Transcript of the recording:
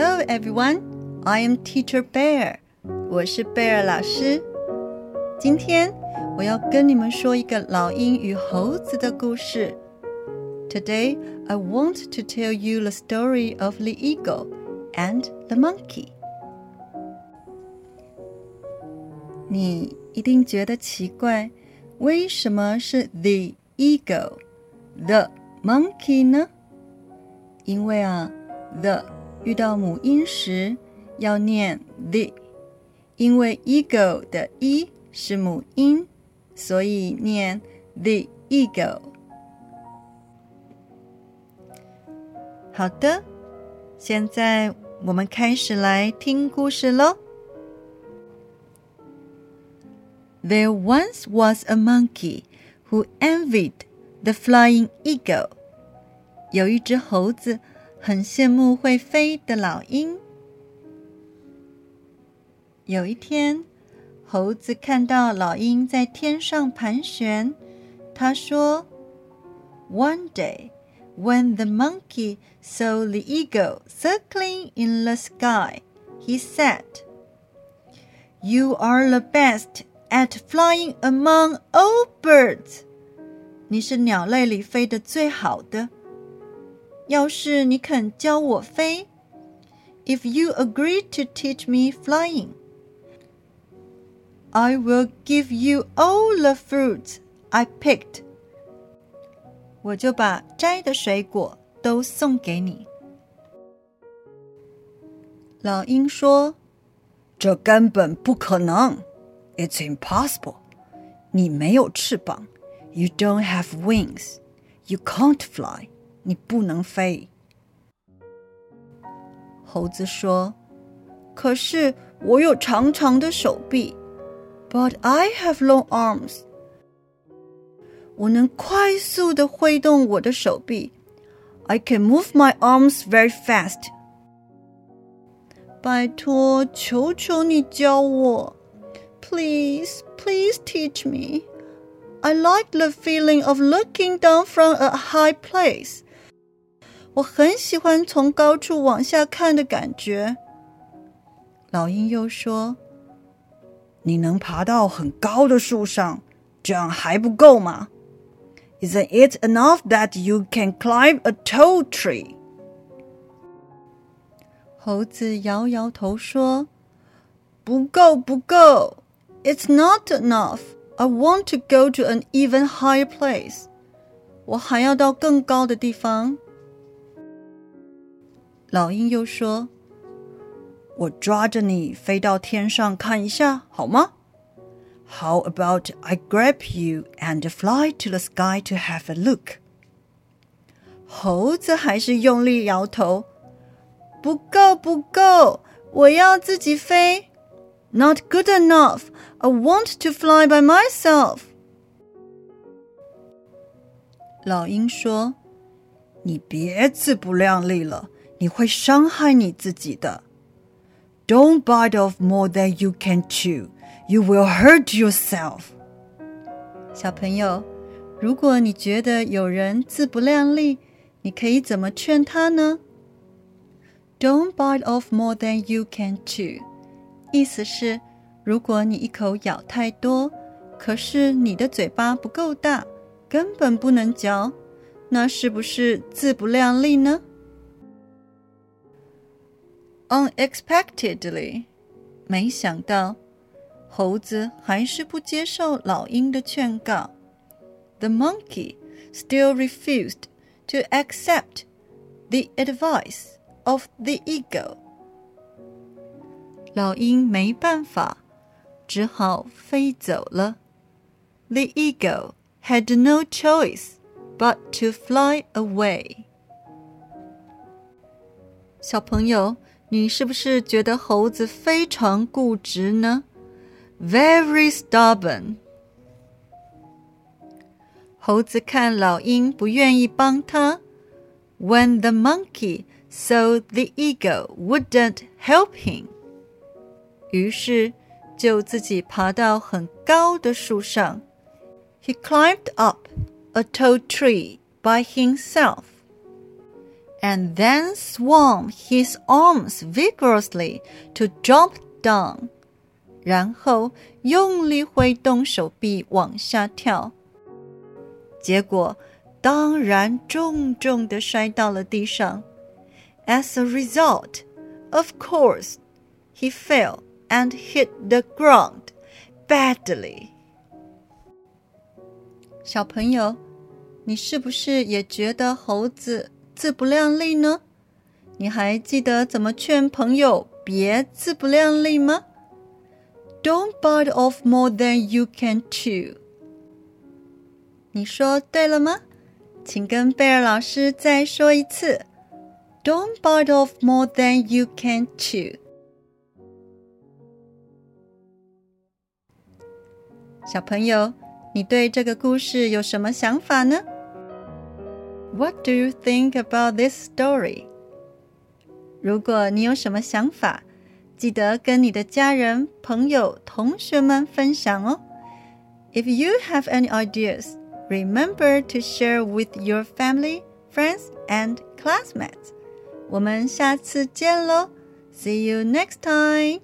Hello, everyone. I am Teacher Bear. 我是 Bear 老师。今天我要跟你们说一个老鹰与猴子的故事。Today, I want to tell you the story of the eagle and the monkey. 你一定觉得奇怪，为什么是 the eagle，the monkey 呢？因为啊，the 遇到母音时要念 the，因为 eagle 的 e 是母音，所以念 the eagle。好的，现在我们开始来听故事喽。There once was a monkey who envied the flying eagle. 有一只猴子很羡慕会飞的老鹰。有一天，猴子看到老鹰在天上盘旋，他说：“One day, when the monkey saw the eagle circling in the sky, he said, ‘You are the best at flying among all birds.’ 你是鸟类里飞得最好的。要是你肯教我飞，If you agree to teach me flying, I will give you all the fruits I picked. 我就把摘的水果都送给你。老鹰说：“这根本不可能，It's impossible. 你没有翅膀，You don't have wings. You can't fly.” 你不能飞。猴子说：“可是我有长长的手臂，But I have long arms。我能快速的挥动我的手臂，I can move my arms very fast。拜托，求求你教我，Please, please teach me. I like the feeling of looking down from a high place.” 我很喜欢从高处往下看的感觉。老鹰又说：“你能爬到很高的树上，这样还不够吗？Isn't it enough that you can climb a tall tree？” 猴子摇摇头说：“不够，不够。It's not enough. I want to go to an even higher place. 我还要到更高的地方。”老鹰又说：“我抓着你飞到天上看一下，好吗？How about I grab you and fly to the sky to have a look？” 猴子还是用力摇头：“不够，不够，我要自己飞。”Not good enough. I want to fly by myself. 老鹰说：“你别自不量力了。” 你会伤害你自己的。Don't bite off more than you can chew. You will hurt yourself. 小朋友，如果你觉得有人自不量力，你可以怎么劝他呢？Don't bite off more than you can chew. 意思是，如果你一口咬太多，可是你的嘴巴不够大，根本不能嚼，那是不是自不量力呢 ？Unexpectedly，没想到，猴子还是不接受老鹰的劝告。The monkey still refused to accept the advice of the eagle。老鹰没办法，只好飞走了。The eagle had no choice but to fly away。小朋友。 你是不是觉得猴子非常固执呢？Very stubborn。猴子看老鹰不愿意帮他，When the monkey saw the eagle wouldn't help him，于是就自己爬到很高的树上。He climbed up a tall tree by himself。 and then swung his arms vigorously to jump down. 然后用力挥动手臂往下跳，结果当然重重的摔到了地上。As a result, of course, he fell and hit the ground badly. 小朋友，你是不是也觉得猴子 自不量力呢？你还记得怎么劝朋友别自不量力吗？Don't bite off more than you can chew。你说对了吗？请跟贝尔老师再说一次。Don't bite off more than you can chew。小朋友。你对这个故事有什么想法呢 ？What do you think about this story？如果你有什么想法，记得跟你的家人、朋友、同学们分享哦。If you have any ideas, remember to share with your family, friends, and classmates. 我们下次见喽！See you next time.